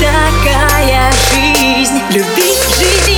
такая жизнь. Любить, жить